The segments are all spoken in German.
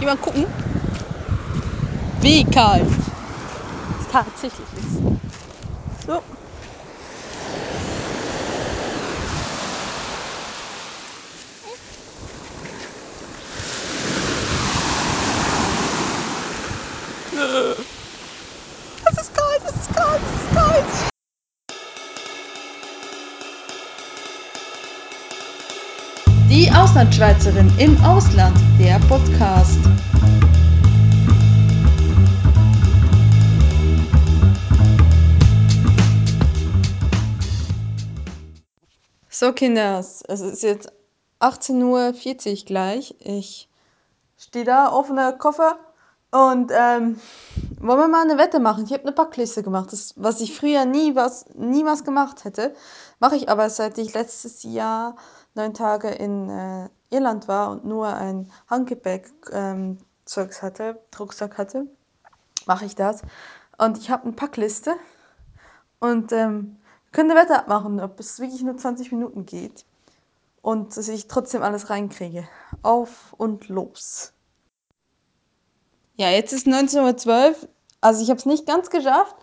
Geh mal gucken. Wie kalt es tatsächlich ist. So. Es Die Auslandschweizerin im Ausland, der Podcast. So, Kinders, es ist jetzt 18.40 Uhr gleich. Ich stehe da, offener Koffer und ähm, wollen wir mal eine Wette machen? Ich habe eine Packliste gemacht, das, was ich früher nie was, niemals gemacht hätte. Mache ich aber, seit ich letztes Jahr neun Tage in äh, Irland war und nur ein Handgepäck ähm, Zeugs hatte, Rucksack hatte, mache ich das. Und ich habe eine Packliste und ähm, können eine abmachen, ob es wirklich nur 20 Minuten geht und dass ich trotzdem alles reinkriege. Auf und los. Ja, jetzt ist 19.12 Uhr. Also ich habe es nicht ganz geschafft.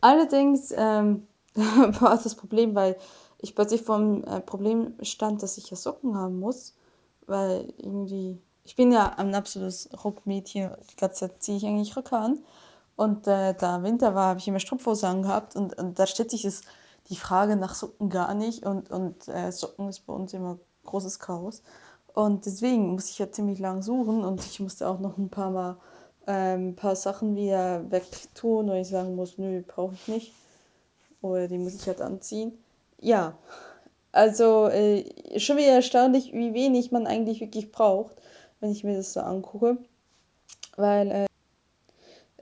Allerdings ähm, war das Problem, weil ich plötzlich vor dem äh, Problem stand, dass ich ja Socken haben muss. Weil irgendwie, ich bin ja ein absolutes Rockmädchen. Die ganze Zeit ziehe ich eigentlich Röcke an. Und äh, da Winter war, habe ich immer Strumpfhose angehabt. Und, und da stellt sich das, die Frage nach Socken gar nicht. Und, und äh, Socken ist bei uns immer großes Chaos. Und deswegen muss ich ja ziemlich lang suchen. Und ich musste auch noch ein paar Mal ähm, ein paar Sachen wieder wegtun, weil ich sagen muss, nö, brauche ich nicht. Oder die muss ich halt anziehen. Ja, also äh, schon wieder erstaunlich, wie wenig man eigentlich wirklich braucht, wenn ich mir das so angucke. Weil äh,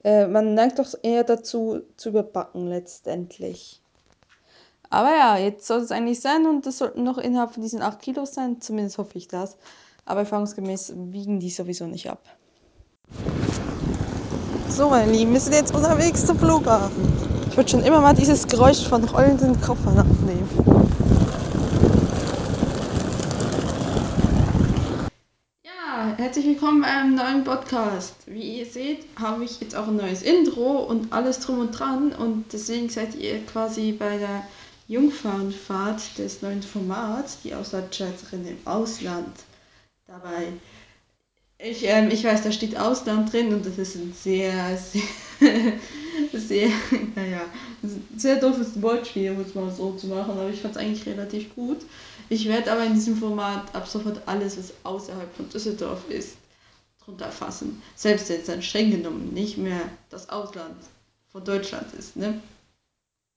äh, man neigt doch eher dazu, zu überbacken letztendlich. Aber ja, jetzt soll es eigentlich sein und das sollten noch innerhalb von diesen 8 Kilos sein, zumindest hoffe ich das. Aber erfahrungsgemäß wiegen die sowieso nicht ab. So, meine Lieben, wir sind jetzt unterwegs zum Flughafen. Ich würde schon immer mal dieses Geräusch von rollenden Koffern aufnehmen. Ja, herzlich willkommen bei einem neuen Podcast. Wie ihr seht, habe ich jetzt auch ein neues Intro und alles drum und dran. Und deswegen seid ihr quasi bei der Jungfernfahrt des neuen Formats, die Auslandschweizerin im Ausland, dabei. Ich, ähm, ich weiß, da steht Ausland drin und das ist ein sehr, sehr, sehr, naja, sehr doofes Wortspiel, um es mal so zu machen, aber ich fand es eigentlich relativ gut. Ich werde aber in diesem Format ab sofort alles, was außerhalb von Düsseldorf ist, drunter fassen. Selbst jetzt dann streng genommen nicht mehr das Ausland von Deutschland ist, ne?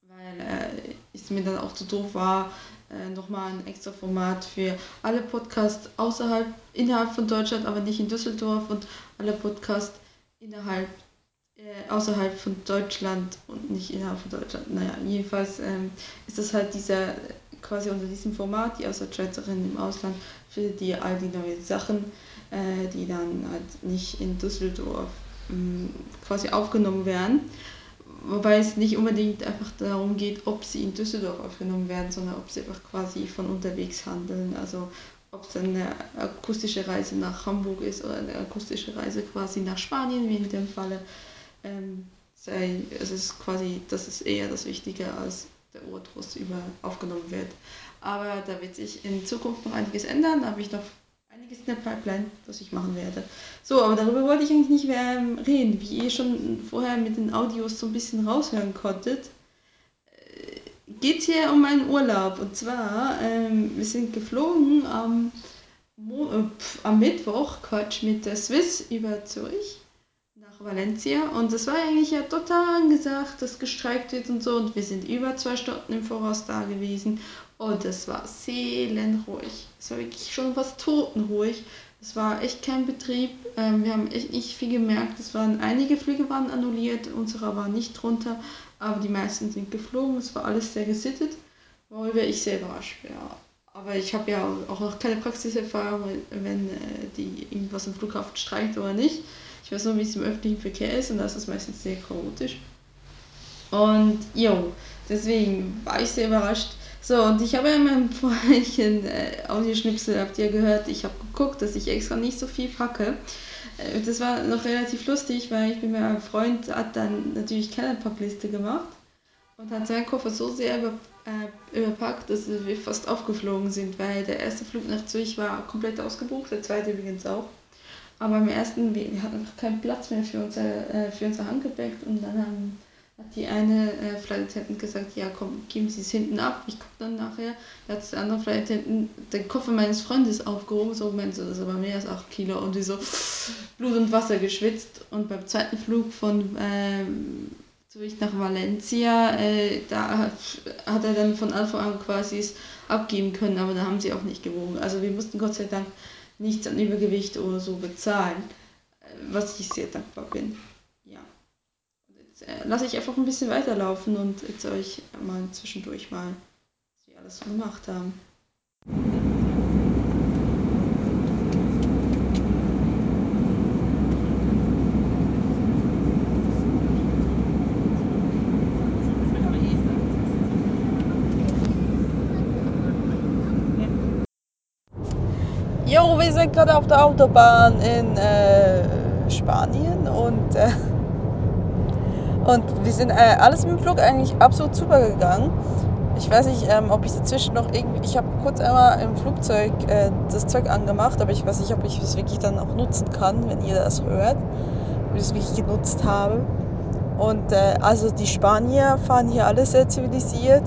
Weil äh, es mir dann auch zu doof war, äh, nochmal ein extra Format für alle Podcasts außerhalb, innerhalb von Deutschland, aber nicht in Düsseldorf und alle Podcasts innerhalb, äh, außerhalb von Deutschland und nicht innerhalb von Deutschland. Naja, jedenfalls ähm, ist das halt dieser, quasi unter diesem Format, die Außerschweizerin im Ausland, findet ihr all die neuen Sachen, äh, die dann halt nicht in Düsseldorf ähm, quasi aufgenommen werden. Wobei es nicht unbedingt einfach darum geht, ob sie in Düsseldorf aufgenommen werden, sondern ob sie einfach quasi von unterwegs handeln. Also ob es eine akustische Reise nach Hamburg ist oder eine akustische Reise quasi nach Spanien, wie in dem Falle. Ähm, sei, es ist quasi, das ist eher das Wichtige, als der es über aufgenommen wird. Aber da wird sich in Zukunft noch einiges ändern. Da habe ich noch einiges in der Pipeline, was ich machen werde. So, aber darüber wollte ich eigentlich nicht mehr ähm, reden. Wie ihr schon vorher mit den Audios so ein bisschen raushören konntet, äh, geht hier um meinen Urlaub. Und zwar, ähm, wir sind geflogen am, Mo äh, pf, am Mittwoch, Quatsch, mit der Swiss über Zürich Valencia. Und das war eigentlich ja total angesagt, dass gestreikt wird und so. Und wir sind über zwei Stunden im Voraus da gewesen. Und es war seelenruhig. Es war wirklich schon was totenruhig. Es war echt kein Betrieb. Ähm, wir haben echt nicht viel gemerkt. Es waren einige Flüge waren annulliert, unsere war nicht drunter, aber die meisten sind geflogen. Es war alles sehr gesittet, worüber ich sehr überrascht. Ja. Aber ich habe ja auch noch keine Praxiserfahrung, wenn äh, die irgendwas im Flughafen streikt oder nicht. Ich weiß nur, wie es im öffentlichen Verkehr ist und das ist meistens sehr chaotisch. Und jo, deswegen war ich sehr überrascht, So, und ich habe ja in meinem vorherigen äh, Audioschnipsel, habt ihr gehört, ich habe geguckt, dass ich extra nicht so viel packe. Äh, das war noch relativ lustig, weil ich mit meinem Freund, hat dann natürlich keine Packliste gemacht und hat seinen Koffer so sehr über, äh, überpackt, dass wir fast aufgeflogen sind, weil der erste Flug nach Zürich war komplett ausgebucht, der zweite übrigens auch. Aber im ersten, wir, hatten einfach keinen Platz mehr für unser, äh, für unser Handgepäck und dann haben hat die eine äh, Flight gesagt, ja komm, geben Sie es hinten ab, ich gucke dann nachher. Da hat der andere Flight den Koffer meines Freundes aufgehoben, so meinte das ist aber mehr als 8 Kilo und die so Blut und Wasser geschwitzt. Und beim zweiten Flug von ähm, Zürich nach Valencia, äh, da hat, hat er dann von Anfang an quasi es abgeben können, aber da haben sie auch nicht gewogen. Also wir mussten Gott sei Dank nichts an Übergewicht oder so bezahlen, äh, was ich sehr dankbar bin äh, lasse ich einfach ein bisschen weiterlaufen und erzähle euch mal zwischendurch mal, was wir alles so gemacht haben. Sind gerade auf der Autobahn in äh, Spanien und äh, und wir sind äh, alles mit dem Flug eigentlich absolut super gegangen. Ich weiß nicht, ähm, ob ich dazwischen noch irgendwie. Ich habe kurz einmal im Flugzeug äh, das Zeug angemacht, aber ich weiß nicht, ob ich es wirklich dann auch nutzen kann, wenn ihr das hört. Ob ich es wirklich genutzt habe. Und äh, also die Spanier fahren hier alles sehr zivilisiert,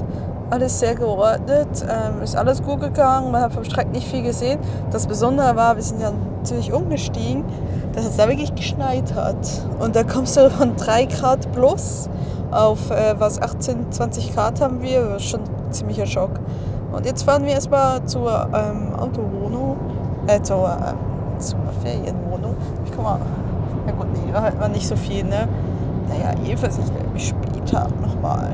alles sehr geordnet, ähm, ist alles gut gegangen, man hat vom Streck nicht viel gesehen. Das Besondere war, wir sind ja natürlich umgestiegen dass es da wirklich geschneit hat. Und da kommst du von 3 Grad plus auf äh, was 18, 20 Grad haben wir. Das ist schon ein ziemlicher Schock. Und jetzt fahren wir erstmal zur ähm, Autowohnung, äh, zur, äh, zur Ferienwohnung. Ich guck mal, ja gut, nee, da hört man nicht so viel, ne? Naja, jedenfalls ich mich später nochmal.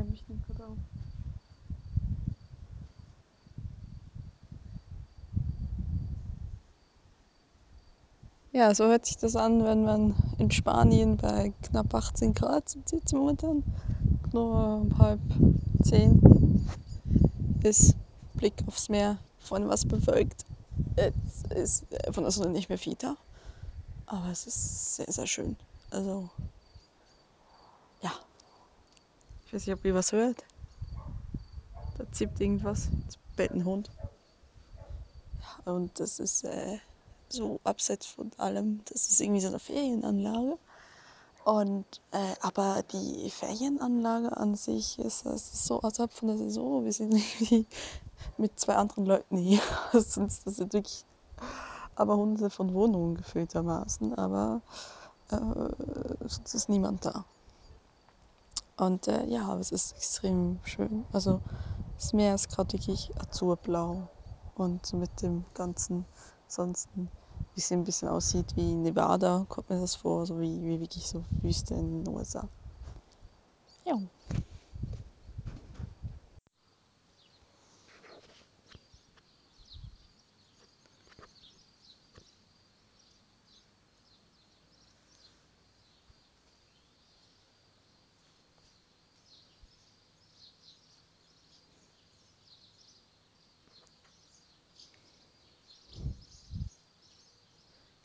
Ähm, ich nehme gerade auf. Ja, so hört sich das an, wenn man in Spanien bei knapp 18 Grad sitzt momentan. Nur um halb zehn ist Blick aufs Meer, von was bewölkt. Es ist von der Sonne nicht mehr viel da, aber es ist sehr, sehr schön. Also, ja. Ich weiß nicht, ob ihr was hört. Da zippt irgendwas. Es bellt ein Hund. Und das ist äh, so abseits von allem. Das ist irgendwie so eine Ferienanlage. Und, äh, aber die Ferienanlage an sich ist, das ist so außerhalb von der Saison. Wir sind irgendwie mit zwei anderen Leuten hier. Sonst das sind wirklich aber hunderte von Wohnungen gefühltermaßen. Aber äh, sonst ist niemand da. Und äh, ja, es ist extrem schön. Also das Meer ist gerade wirklich azurblau und mit dem ganzen sonst wie es ein bisschen aussieht wie Nevada, kommt mir das vor, so wie, wie wirklich so Wüste in den USA. Ja.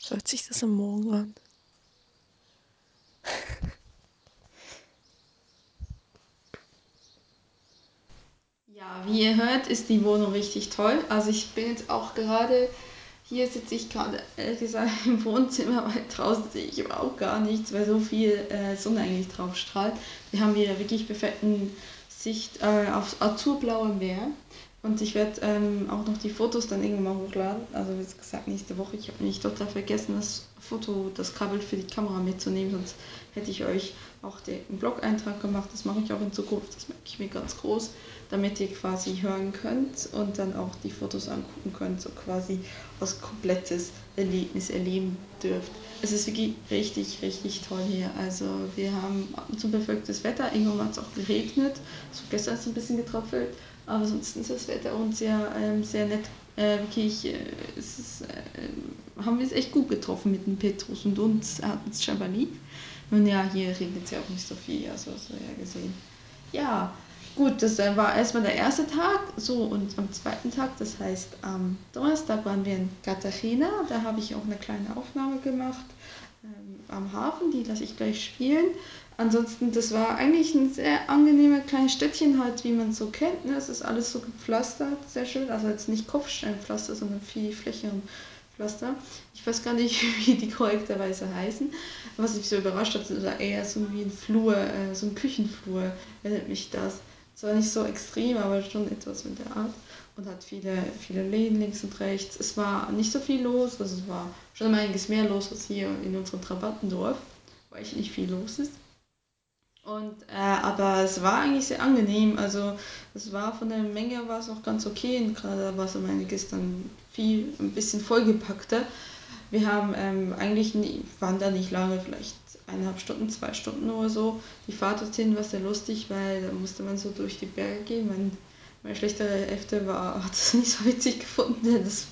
Hört sich das am Morgen an? Ja, wie ihr hört, ist die Wohnung richtig toll. Also ich bin jetzt auch gerade, hier sitze ich gerade, ehrlich gesagt, im Wohnzimmer, weil draußen sehe ich überhaupt gar nichts, weil so viel äh, Sonne eigentlich drauf strahlt. Wir haben hier wirklich perfekten Sicht äh, aufs azurblaue Meer. Und ich werde ähm, auch noch die Fotos dann irgendwann mal hochladen. Also wie gesagt, nächste Woche. Ich habe nämlich total vergessen, das Foto, das Kabel für die Kamera mitzunehmen. Sonst hätte ich euch auch den Blog-Eintrag gemacht. Das mache ich auch in Zukunft. Das merke ich mir ganz groß, damit ihr quasi hören könnt und dann auch die Fotos angucken könnt. So quasi was komplettes Erlebnis erleben dürft. Es ist wirklich richtig, richtig toll hier. Also wir haben ab und zu bewölktes Wetter. Irgendwann hat es auch geregnet. So gestern ist es ein bisschen getröpfelt Aber sonst ist das Wetter uns sehr, ähm, sehr nett. Äh, wirklich, äh, es ist, äh, haben wir es echt gut getroffen mit dem Petrus und uns hat es scheinbar lieb. Nun ja, hier regnet es ja auch nicht so viel, also hast du ja gesehen. Ja, gut, das äh, war erstmal der erste Tag. So, und am zweiten Tag, das heißt am Donnerstag, waren wir in Cartagena. Da habe ich auch eine kleine Aufnahme gemacht ähm, am Hafen, die lasse ich gleich spielen. Ansonsten, das war eigentlich ein sehr angenehmer kleines Städtchen halt, wie man es so kennt. Ne? Es ist alles so gepflastert, sehr schön. Also jetzt nicht Kopfsteinpflaster, sondern viel flächeren Pflaster. Ich weiß gar nicht, wie die korrekterweise heißen. Was mich so überrascht hat, ist eher so wie ein Flur, äh, so ein Küchenflur, erinnert mich das. Zwar nicht so extrem, aber schon etwas mit der Art. Und hat viele, viele Läden links und rechts. Es war nicht so viel los, also es war schon einiges mehr los als hier in unserem Trabattendorf, weil echt nicht viel los ist. Und, äh, aber es war eigentlich sehr angenehm. Also es war von der Menge war es auch ganz okay. In Kanada war es um einiges dann viel, ein bisschen vollgepackter. Wir haben ähm, eigentlich nie, waren da nicht lange, vielleicht eineinhalb Stunden, zwei Stunden oder so. Die Fahrt dorthin war sehr lustig, weil da musste man so durch die Berge gehen. Mein, mein schlechterer Hälfte war, hat es nicht so witzig gefunden, das,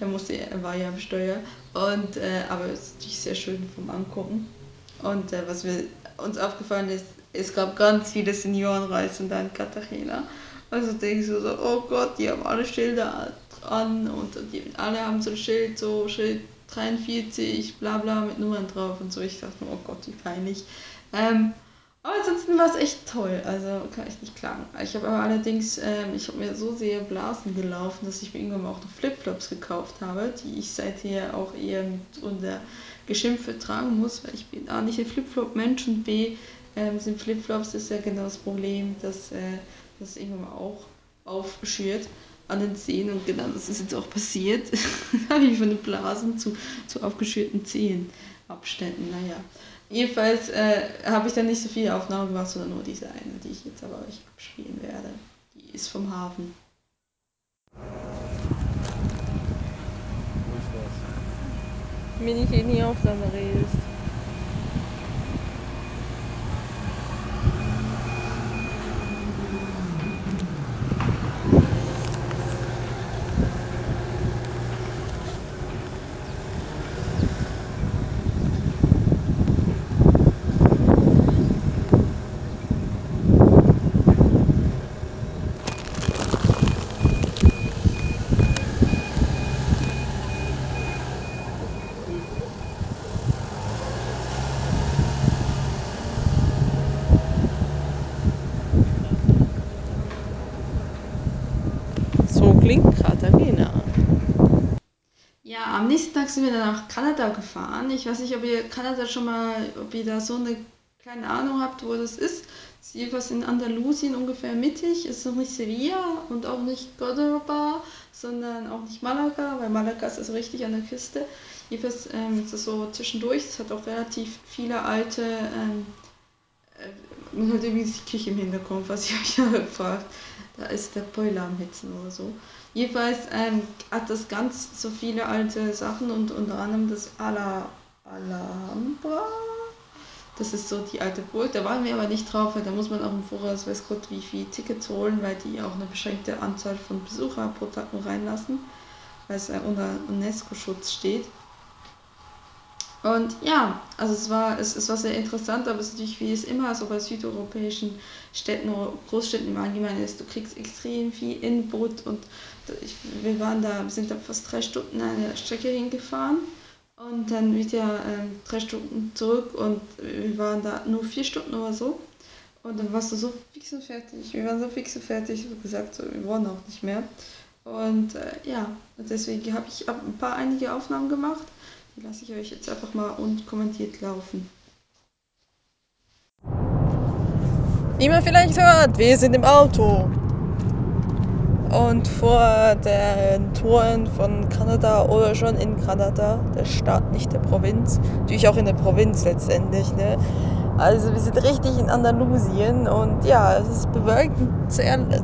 er, musste, er war ja am Steuer. Und, äh, aber es ist natürlich sehr schön vom Angucken. Und äh, was wir, uns aufgefallen ist, es gab ganz viele Seniorenreisen da in Cartagena. Also denke ich so, so, oh Gott, die haben alle Schilder dran und die, alle haben so ein Schild, so Schild 43, bla bla mit Nummern drauf und so. Ich dachte oh Gott, wie peinlich. Ähm, aber ansonsten war es echt toll, also kann ich nicht klagen. Ich habe aber allerdings, ähm, ich habe mir so sehr Blasen gelaufen, dass ich mir irgendwann auch noch Flipflops gekauft habe, die ich seither auch eher mit unter Geschimpfe tragen muss, weil ich bin A nicht ein Flipflop-Mensch und B ähm, sind Flipflops ist ja genau das Problem, dass äh, das irgendwann auch aufschürt an den Zehen und genau das ist jetzt auch passiert. da habe ich von den Blasen zu, zu aufgeschürten Zehenabständen. Naja, jedenfalls äh, habe ich dann nicht so viele Aufnahmen gemacht, sondern nur diese eine, die ich jetzt aber euch abspielen werde. Die ist vom Hafen. Mini-Aufnahme redest. Klingt Katharina. Ja, am nächsten Tag sind wir dann nach Kanada gefahren. Ich weiß nicht, ob ihr Kanada schon mal, ob ihr da so eine kleine Ahnung habt, wo das ist. Es ist jedenfalls in Andalusien ungefähr mittig. Es ist noch nicht Sevilla und auch nicht Cordoba, sondern auch nicht Malaga, weil Malaga ist also richtig an der Küste. Jedenfalls ähm, ist es so zwischendurch. Es hat auch relativ viele alte. Ähm, äh, man hört irgendwie die Küche im Hintergrund, was ich euch gefragt. Da ist der Boiler am Hitzen oder so. Jedenfalls ähm, hat das ganz so viele alte Sachen und unter anderem das Ala Alhambra. Das ist so die alte Burg. Da waren wir aber nicht drauf, weil da muss man auch im Voraus, weiß Gott, wie viel Tickets holen, weil die auch eine beschränkte Anzahl von Besuchern pro Tag nur reinlassen, weil es unter UNESCO-Schutz steht. Und ja, also es war, es, es war sehr interessant, aber es ist natürlich, wie es immer so bei südeuropäischen Städten oder Großstädten im Allgemeinen ist, du kriegst extrem viel Input und ich, wir waren da, sind da fast drei Stunden eine Strecke hingefahren und dann wieder ähm, drei Stunden zurück und wir waren da nur vier Stunden oder so. Und dann warst du so fix und fertig. Wir waren so fix und fertig, wie gesagt, so, wir wollen auch nicht mehr. Und äh, ja, deswegen habe ich ein paar einige Aufnahmen gemacht. Die lasse ich euch jetzt einfach mal unkommentiert laufen. Wie man vielleicht hört, wir sind im Auto. Und vor den Toren von Kanada oder schon in Kanada, der Stadt, nicht der Provinz. Natürlich auch in der Provinz letztendlich. Ne? Also wir sind richtig in Andalusien und ja, es ist bewölkt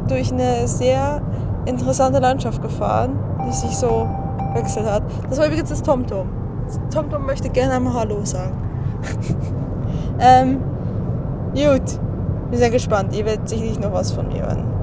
durch eine sehr interessante Landschaft gefahren, die sich so wechselt hat. Das war übrigens das TomTom. TomTom möchte gerne einmal Hallo sagen. ähm, gut, wir sind gespannt. Ihr werdet sicherlich noch was von mir hören.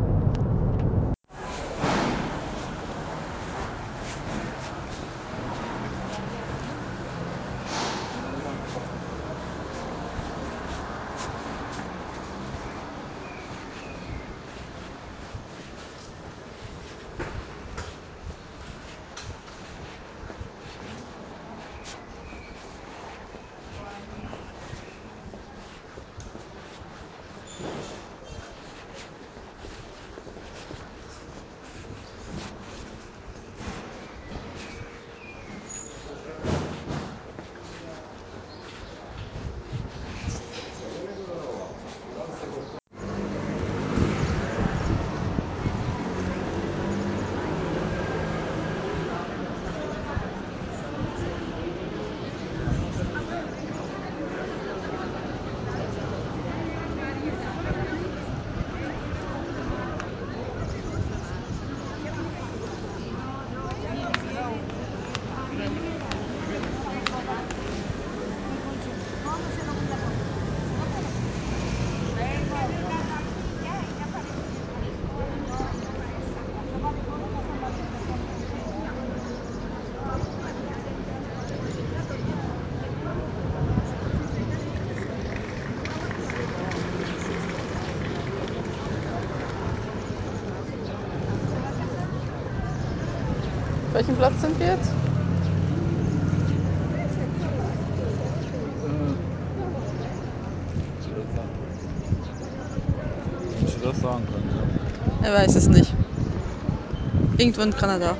Welchem Platz sind wir jetzt? Ich das sagen können, ja. Er weiß es nicht. Irgendwo in Kanada.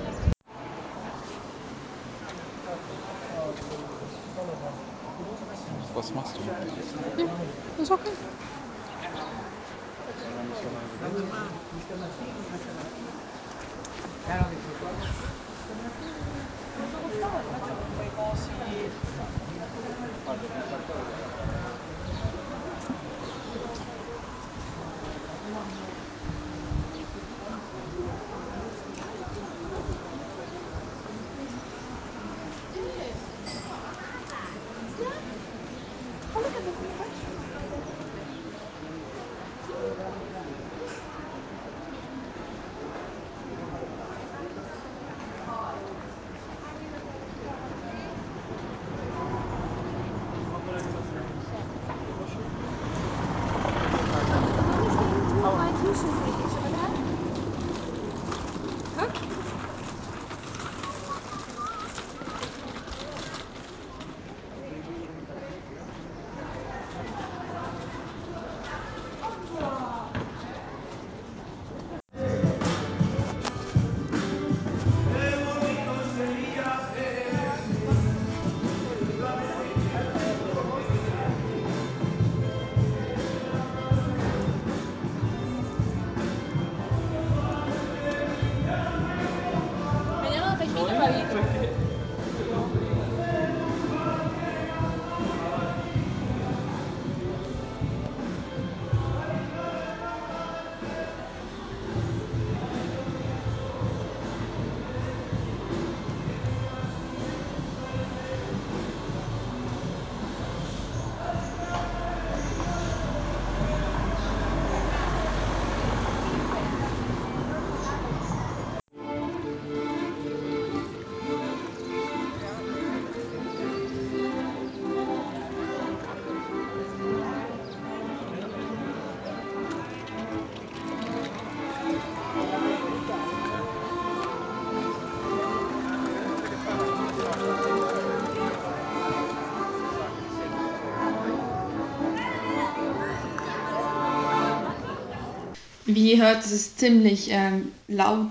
Wie ihr hört, es ist ziemlich ähm, laut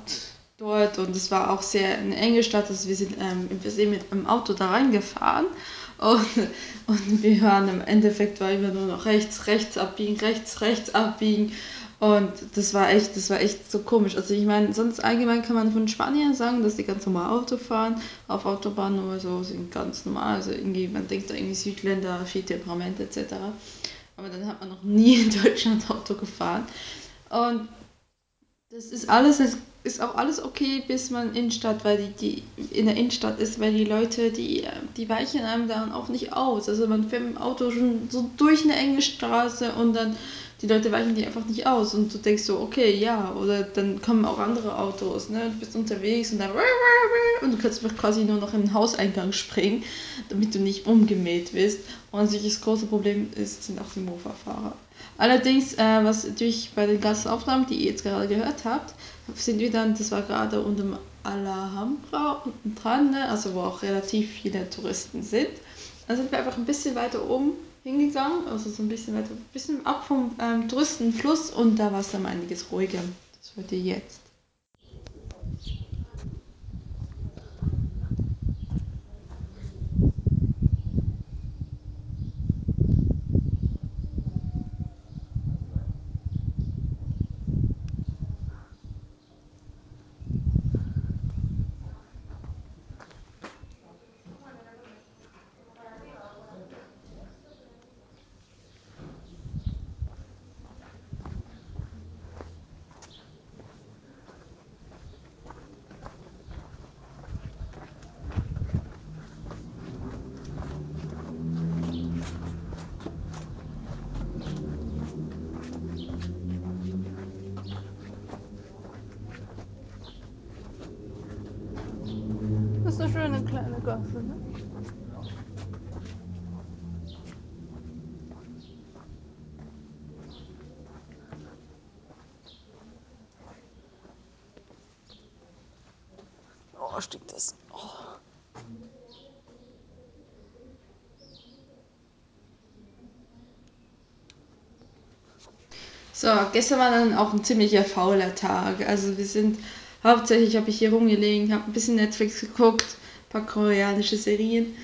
dort und es war auch sehr eine enge Stadt. Also wir sind, ähm, wir sind mit dem Auto da reingefahren und, und wir hören im Endeffekt war immer nur noch rechts, rechts abbiegen, rechts, rechts abbiegen. Und das war echt, das war echt so komisch. Also ich meine, sonst allgemein kann man von Spaniern sagen, dass die ganz normal Auto fahren, auf Autobahnen oder so, sind ganz normal. Also irgendwie, man denkt da irgendwie Südländer, viel Temperament etc. Aber dann hat man noch nie in Deutschland Auto gefahren. Und das ist alles, das ist auch alles okay, bis man Innenstadt, weil die, die in der Innenstadt ist, weil die Leute, die, die weichen einem dann auch nicht aus. Also man fährt dem Auto schon so durch eine enge Straße und dann die Leute weichen die einfach nicht aus und du denkst so, okay, ja, oder dann kommen auch andere Autos, ne? Du bist unterwegs und dann und du kannst quasi nur noch in den Hauseingang springen, damit du nicht umgemäht wirst. Und sich das große Problem ist, sind auch die Mofa-Fahrer. Allerdings, äh, was natürlich bei den Gastaufnahmen, die ihr jetzt gerade gehört habt, sind wir dann, das war gerade unter dem Alhambra unten dran, ne? also wo auch relativ viele Touristen sind. Dann sind wir einfach ein bisschen weiter oben hingegangen, also so ein bisschen weiter, ein bisschen ab vom ähm, Touristenfluss und da war es dann einiges ruhiger. Das hört ihr jetzt. Das ist eine schöne kleine Gasse, ne? Oh, stinkt das. Oh. So, gestern war dann auch ein ziemlicher fauler Tag. Also wir sind hauptsächlich habe ich hier rumgelegen, habe ein bisschen Netflix geguckt, ein paar koreanische Serien.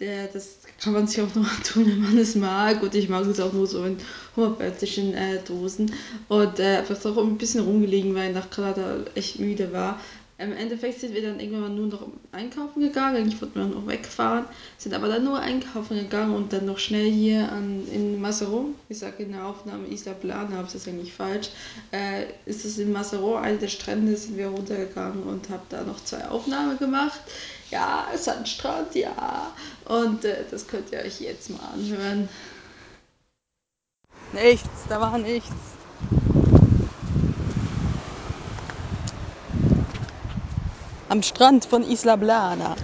Der, das kann man sich auch noch tun, wenn man es mag. Und ich mag es auch nur so in homöopathischen äh, Dosen. Und äh, einfach auch ein bisschen rumgelegen, weil ich nach gerade echt müde war. Im Endeffekt sind wir dann irgendwann nur noch einkaufen gegangen. Eigentlich wollten wir noch wegfahren, sind aber dann nur einkaufen gegangen und dann noch schnell hier an, in Massero, ich sage in der Aufnahme Isla Plana, aber das ist eigentlich falsch, äh, ist es in Massero, eine der Strände, sind wir runtergegangen und habe da noch zwei Aufnahmen gemacht. Ja, Sandstrand, ja. Und äh, das könnt ihr euch jetzt mal anhören. Nichts, da war nichts. Am Strand von Isla Blana.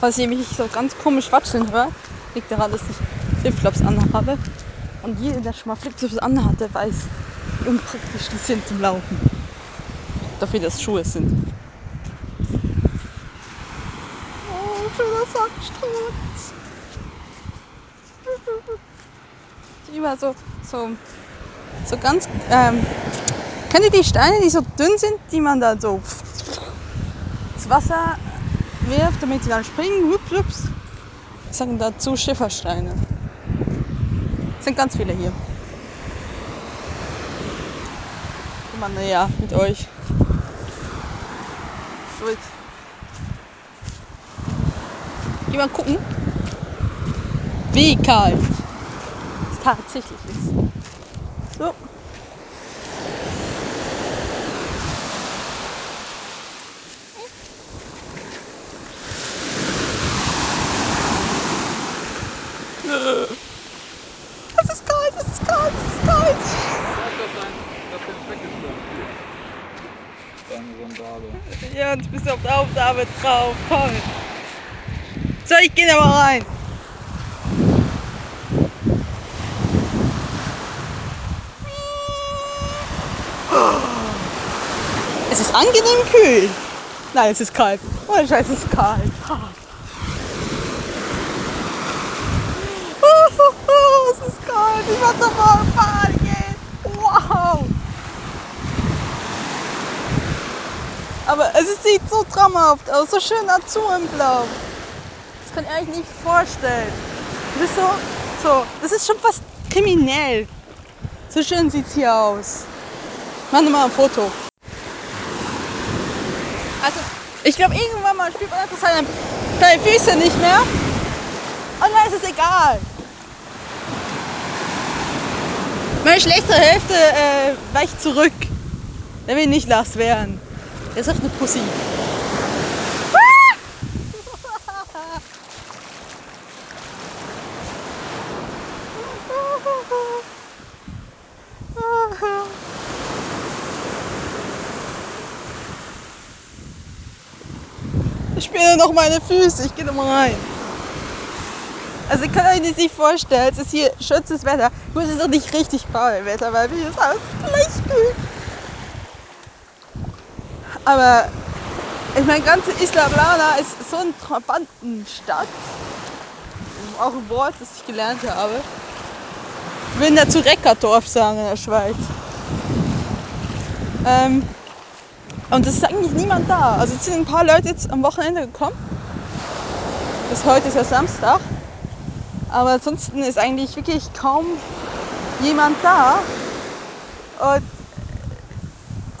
Falls ihr mich so ganz komisch watscheln hört, liegt daran, dass ich Flipflops anhabe. Und jeder, der schon mal Flipflops anhatte, weiß, wie unpraktisch die sind zum Laufen. Dafür, dass Schuhe sind. Schöner Sandstrand. Immer so, so, so ganz. Ähm, kennt ihr die Steine, die so dünn sind, die man da so ins Wasser wirft, damit sie dann springen? Hups, hups. Sagen dazu Schiffersteine. Sind ganz viele hier. Immer näher mit euch. Schuld. Mal gucken, wie kalt es tatsächlich ist. So. Es ist kalt, es ist kalt, es ist kalt. Ja, und bist du auf der Aufnahme drauf. Komm. So, ich gehe da mal rein. Es ist angenehm kühl. Nein, es ist kalt. Oh, Scheiße, es ist kalt. es ist kalt. Ich werde doch mal fahren gehen. Wow. Aber es sieht so traumhaft aus. So schön Azurenblau kann ihr euch nicht vorstellen. Das ist so, das ist schon fast kriminell. So schön sieht es hier aus. Mach mal ein Foto. Also, ich glaube, irgendwann mal spielt man einfach seine, seine Füße nicht mehr. Und dann ist es egal. Meine schlechte Hälfte äh, weicht zurück. Der will nicht nass werden. Der ist echt eine Pussy. Ich spüre noch meine Füße, ich gehe noch mal rein. Also ich kann euch nicht vorstellen, es ist hier schönstes Wetter. Gut, es ist auch nicht richtig faul Wetter, weil wir ist alles Blechkühl. Aber ich meine, ganze Isla Blana ist so eine Trabantenstadt. Auch ein Wort, das ich gelernt habe. Ich will dazu Reckerdorf sagen in der Schweiz. Ähm, und es ist eigentlich niemand da. Also es sind ein paar Leute jetzt am Wochenende gekommen. Bis heute ist ja Samstag. Aber ansonsten ist eigentlich wirklich kaum jemand da. Und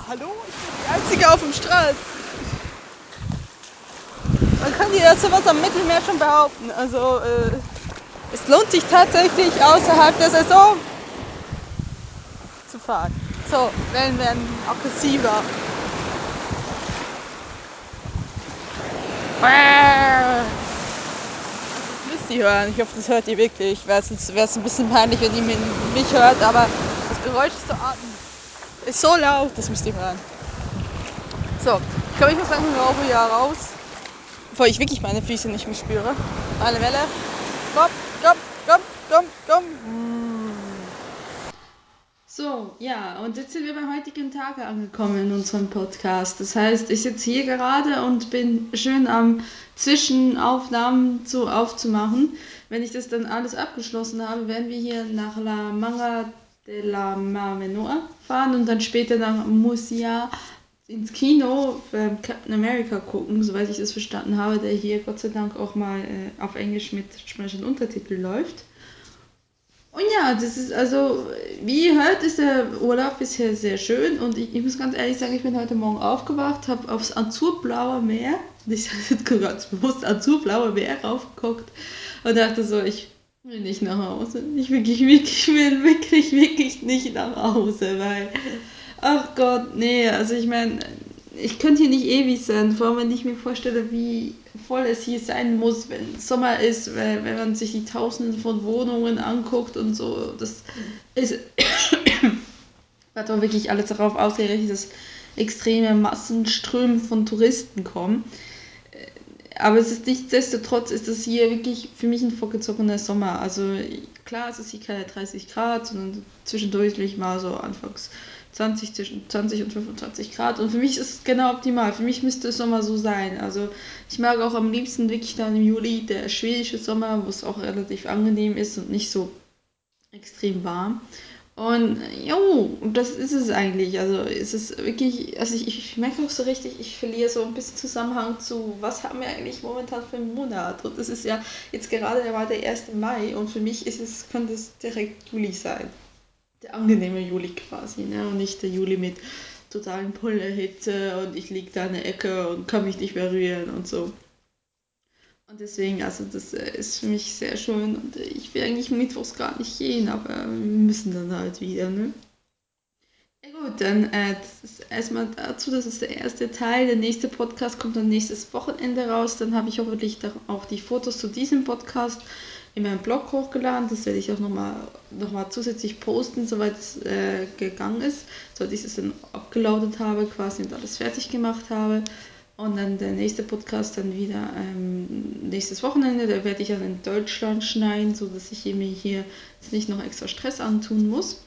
hallo, ich bin die Einzige auf dem Strand. Man kann dir dazu was am Mittelmeer schon behaupten. Also äh, es lohnt sich tatsächlich außerhalb der Saison zu fahren. So, Wellen werden aggressiver. Das müsst ihr hören. Ich hoffe, das hört ihr wirklich. Wäre es ein bisschen peinlich, wenn ihr mich hört, aber das Geräusch ist zu atmen. Ist so laut, das müsst ihr hören. So, ich glaube, ich muss langsam auch wieder raus. bevor ich wirklich meine Füße nicht mehr spüre. Alle Welle. Komm, komm, komm, komm, komm. So, ja, und jetzt sind wir beim heutigen Tage angekommen in unserem Podcast. Das heißt, ich sitze hier gerade und bin schön am Zwischenaufnahmen zu aufzumachen. Wenn ich das dann alles abgeschlossen habe, werden wir hier nach La Manga de la Marmenoa fahren und dann später nach Musia ins Kino ähm, Captain America gucken, soweit ich das verstanden habe, der hier Gott sei Dank auch mal äh, auf Englisch mit sprechenden Untertiteln läuft. Und ja, das ist also, wie ihr hört, ist der Urlaub bisher sehr schön und ich, ich muss ganz ehrlich sagen, ich bin heute Morgen aufgewacht, habe aufs azurblaue Meer, ich sage jetzt ganz bewusst azurblaue Meer raufgeguckt und dachte so, ich will nicht nach Hause. Ich wirklich, wirklich, will wirklich, wirklich nicht nach Hause, weil Ach Gott, nee, also ich meine, ich könnte hier nicht ewig sein, vor allem wenn ich mir vorstelle, wie voll es hier sein muss, wenn Sommer ist, weil, wenn man sich die Tausenden von Wohnungen anguckt und so. Das ist. hat doch wirklich alles darauf ausgerichtet, dass extreme Massenströme von Touristen kommen. Aber es ist nichtsdestotrotz ist das hier wirklich für mich ein vorgezogener Sommer. Also klar, es ist hier keine 30 Grad, sondern zwischendurch mal so anfangs 20, zwischen 20 und 25 Grad. Und für mich ist es genau optimal. Für mich müsste es Sommer so sein. Also ich mag auch am liebsten wirklich dann im Juli der schwedische Sommer, wo es auch relativ angenehm ist und nicht so extrem warm. Und jo, das ist es eigentlich. Also es ist wirklich, also ich, ich merke auch so richtig, ich verliere so ein bisschen Zusammenhang zu, was haben wir eigentlich momentan für einen Monat. Und es ist ja jetzt gerade der war der 1. Mai und für mich ist es, könnte es direkt Juli sein der angenehme Juli quasi, ne? Und nicht der Juli mit totalen Pullerhitze und ich liege da in der Ecke und kann mich nicht mehr rühren und so. Und deswegen, also das äh, ist für mich sehr schön und ich will eigentlich mittwochs gar nicht gehen, aber wir müssen dann halt wieder, ne? Ja gut, dann äh, erstmal dazu, das ist der erste Teil. Der nächste Podcast kommt dann nächstes Wochenende raus. Dann habe ich hoffentlich auch die Fotos zu diesem Podcast in meinem Blog hochgeladen. Das werde ich auch nochmal noch mal zusätzlich posten, soweit es äh, gegangen ist. Soweit ich es dann abgelautet habe quasi und alles fertig gemacht habe. Und dann der nächste Podcast dann wieder ähm, nächstes Wochenende. Da werde ich dann in Deutschland schneiden, sodass ich mir hier jetzt nicht noch extra Stress antun muss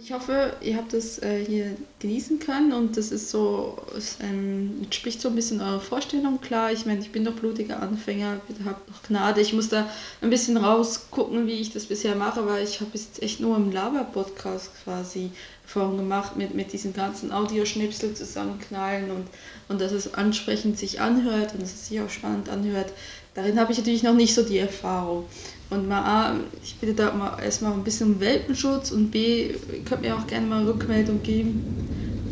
ich hoffe, ihr habt es äh, hier genießen können und das ist so, es ähm, entspricht so ein bisschen eurer Vorstellung. Klar, ich meine, ich bin doch blutiger Anfänger, bitte habt noch Gnade. Ich muss da ein bisschen rausgucken, wie ich das bisher mache, weil ich habe jetzt echt nur im Laber-Podcast quasi Erfahrung gemacht mit, mit diesen ganzen Audioschnipsel zusammenknallen und, und dass es ansprechend sich anhört und dass es sich auch spannend anhört. Darin habe ich natürlich noch nicht so die Erfahrung. Und mal A, ich bitte da mal erstmal ein bisschen Welpenschutz und B, könnt mir auch gerne mal Rückmeldung geben,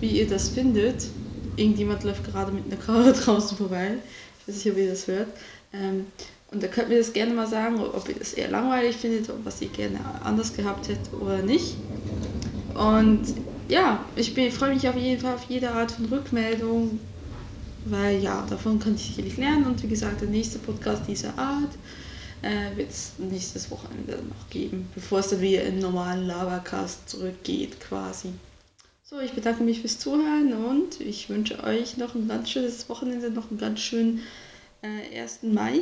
wie ihr das findet. Irgendjemand läuft gerade mit einer Karre draußen vorbei. Ich weiß nicht, ob ihr das hört. Ähm, und da könnt ihr das gerne mal sagen, ob ihr das eher langweilig findet, ob was ihr gerne anders gehabt hättet oder nicht. Und ja, ich freue mich auf jeden Fall auf jede Art von Rückmeldung, weil ja, davon kann ich sicherlich lernen. Und wie gesagt, der nächste Podcast dieser Art äh, wird es nächstes Wochenende noch geben, bevor es dann wieder in normalen Lavacast zurückgeht quasi. So, ich bedanke mich fürs Zuhören und ich wünsche euch noch ein ganz schönes Wochenende, noch einen ganz schönen äh, 1. Mai.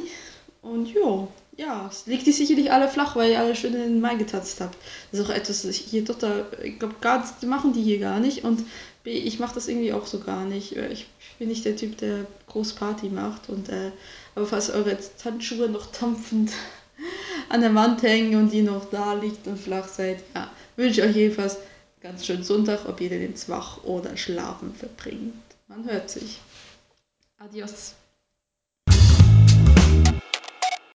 Und jo, ja, es liegt die sicherlich alle flach, weil ihr alle schön in den Mai getanzt habt. Das ist auch etwas, das ich hier total, ich glaube, gar machen die hier gar nicht. Und ich mache das irgendwie auch so gar nicht. Ich bin nicht der Typ, der groß Party macht. Und, äh, aber falls eure Tanzschuhe noch dampfend an der Wand hängen und die noch da liegt und flach seid, ja, wünsche ich euch jedenfalls ganz schönen Sonntag, ob ihr den jetzt wach oder schlafen verbringt. Man hört sich. Adios.